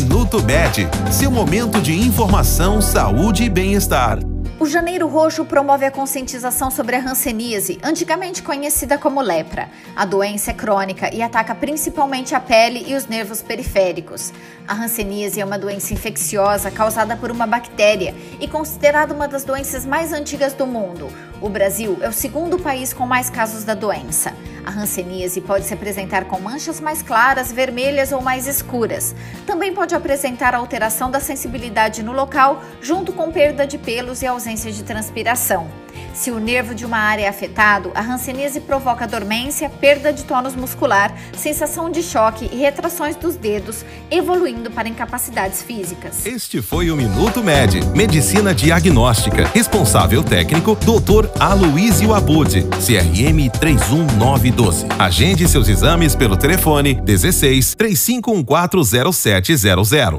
Minuto Med, seu momento de informação, saúde e bem-estar. O Janeiro Roxo promove a conscientização sobre a hanseníase, antigamente conhecida como lepra. A doença é crônica e ataca principalmente a pele e os nervos periféricos. A hanseníase é uma doença infecciosa causada por uma bactéria e considerada uma das doenças mais antigas do mundo. O Brasil é o segundo país com mais casos da doença. A hanseníase pode se apresentar com manchas mais claras, vermelhas ou mais escuras. Também pode apresentar alteração da sensibilidade no local, junto com perda de pelos e ausência de transpiração. Se o nervo de uma área é afetado, a hanseníase provoca dormência, perda de tônus muscular, sensação de choque e retrações dos dedos, evoluindo para incapacidades físicas. Este foi o Minuto Med, Medicina Diagnóstica. Responsável técnico, Dr. Aloysio Abud, CRM 31912. Agende seus exames pelo telefone 16 35140700.